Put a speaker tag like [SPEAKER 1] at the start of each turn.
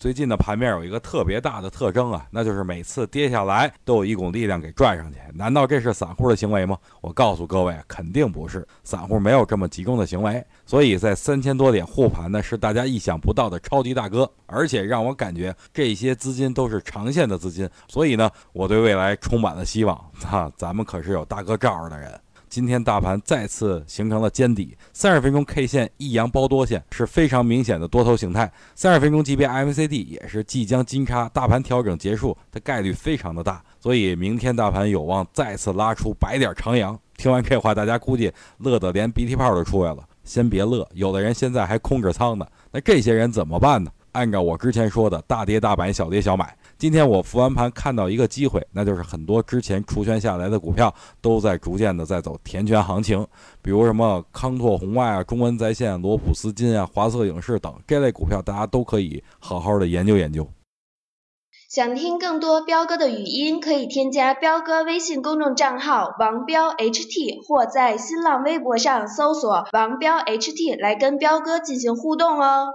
[SPEAKER 1] 最近的盘面有一个特别大的特征啊，那就是每次跌下来都有一股力量给拽上去。难道这是散户的行为吗？我告诉各位，肯定不是，散户没有这么集中的行为。所以在三千多点护盘呢，是大家意想不到的超级大哥，而且让我感觉这些资金都是长线的资金。所以呢，我对未来充满了希望。哈，咱们可是有大哥罩着的人。今天大盘再次形成了尖底，三十分钟 K 线一阳包多线是非常明显的多头形态，三十分钟级别 MACD 也是即将金叉，大盘调整结束的概率非常的大，所以明天大盘有望再次拉出百点长阳。听完这话，大家估计乐得连鼻涕泡都出来了。先别乐，有的人现在还空着仓呢，那这些人怎么办呢？按照我之前说的，大跌大买，小跌小买。今天我复完盘看到一个机会，那就是很多之前除权下来的股票都在逐渐的在走填权行情，比如什么康拓红外啊、中文在线、罗普斯金啊、华策影视等这类股票，大家都可以好好的研究研究。
[SPEAKER 2] 想听更多彪哥的语音，可以添加彪哥微信公众账号王彪 HT，或在新浪微博上搜索王彪 HT 来跟彪哥进行互动哦。